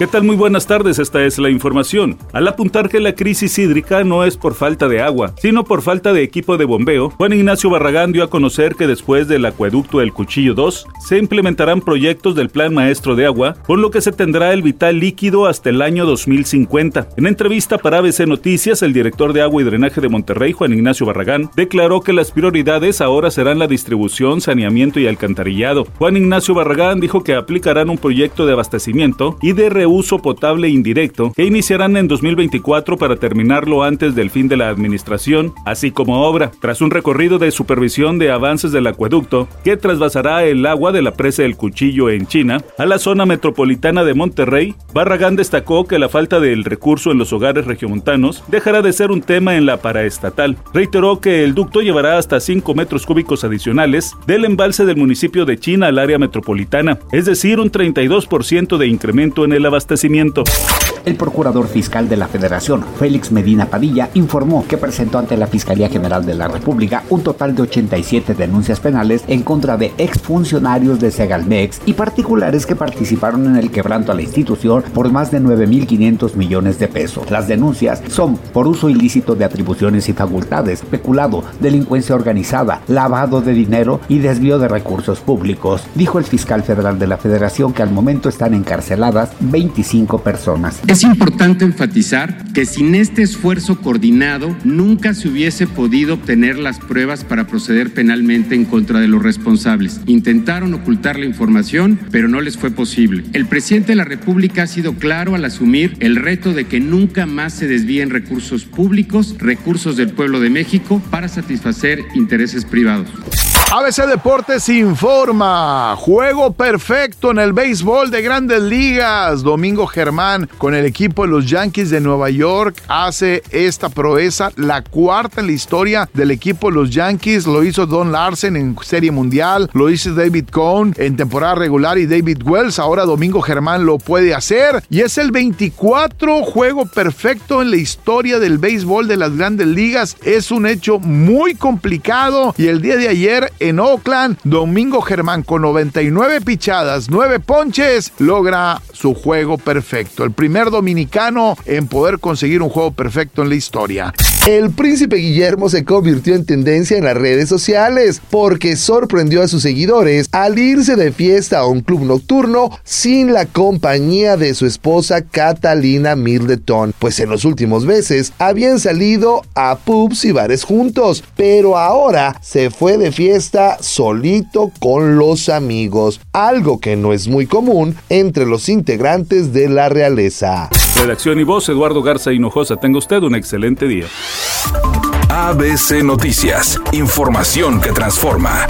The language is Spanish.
¿Qué tal? Muy buenas tardes, esta es la información. Al apuntar que la crisis hídrica no es por falta de agua, sino por falta de equipo de bombeo, Juan Ignacio Barragán dio a conocer que después del acueducto El Cuchillo 2, se implementarán proyectos del Plan Maestro de Agua, con lo que se tendrá el vital líquido hasta el año 2050. En entrevista para ABC Noticias, el director de Agua y Drenaje de Monterrey, Juan Ignacio Barragán, declaró que las prioridades ahora serán la distribución, saneamiento y alcantarillado. Juan Ignacio Barragán dijo que aplicarán un proyecto de abastecimiento y de uso potable indirecto que iniciarán en 2024 para terminarlo antes del fin de la administración, así como obra, tras un recorrido de supervisión de avances del acueducto que trasvasará el agua de la presa del Cuchillo en China a la zona metropolitana de Monterrey. Barragán destacó que la falta del recurso en los hogares regiomontanos dejará de ser un tema en la paraestatal. Reiteró que el ducto llevará hasta 5 metros cúbicos adicionales del embalse del municipio de China al área metropolitana, es decir, un 32% de incremento en el abastecimiento abastecimiento. El procurador fiscal de la Federación, Félix Medina Padilla, informó que presentó ante la Fiscalía General de la República un total de 87 denuncias penales en contra de exfuncionarios de Segalmex y particulares que participaron en el quebranto a la institución por más de 9.500 millones de pesos. Las denuncias son por uso ilícito de atribuciones y facultades, peculado, delincuencia organizada, lavado de dinero y desvío de recursos públicos. Dijo el fiscal federal de la Federación que al momento están encarceladas 25 personas. Es importante enfatizar que sin este esfuerzo coordinado nunca se hubiese podido obtener las pruebas para proceder penalmente en contra de los responsables. Intentaron ocultar la información, pero no les fue posible. El presidente de la República ha sido claro al asumir el reto de que nunca más se desvíen recursos públicos, recursos del pueblo de México, para satisfacer intereses privados. ABC Deportes informa. Juego perfecto en el béisbol de grandes ligas. Domingo Germán con el equipo de los Yankees de Nueva York hace esta proeza, la cuarta en la historia del equipo de los Yankees. Lo hizo Don Larsen en Serie Mundial, lo hizo David Cohn en temporada regular y David Wells. Ahora Domingo Germán lo puede hacer y es el 24 juego perfecto en la historia del béisbol de las grandes ligas. Es un hecho muy complicado y el día de ayer en Oakland, Domingo Germán con 99 pichadas, 9 ponches, logra su juego perfecto. El primer dominicano en poder conseguir un juego perfecto en la historia. El príncipe Guillermo se convirtió en tendencia en las redes sociales porque sorprendió a sus seguidores al irse de fiesta a un club nocturno sin la compañía de su esposa Catalina Middleton, pues en los últimos meses habían salido a pubs y bares juntos, pero ahora se fue de fiesta solito con los amigos, algo que no es muy común entre los integrantes de la realeza. Redacción y voz, Eduardo Garza Hinojosa. Tenga usted un excelente día. ABC Noticias, información que transforma.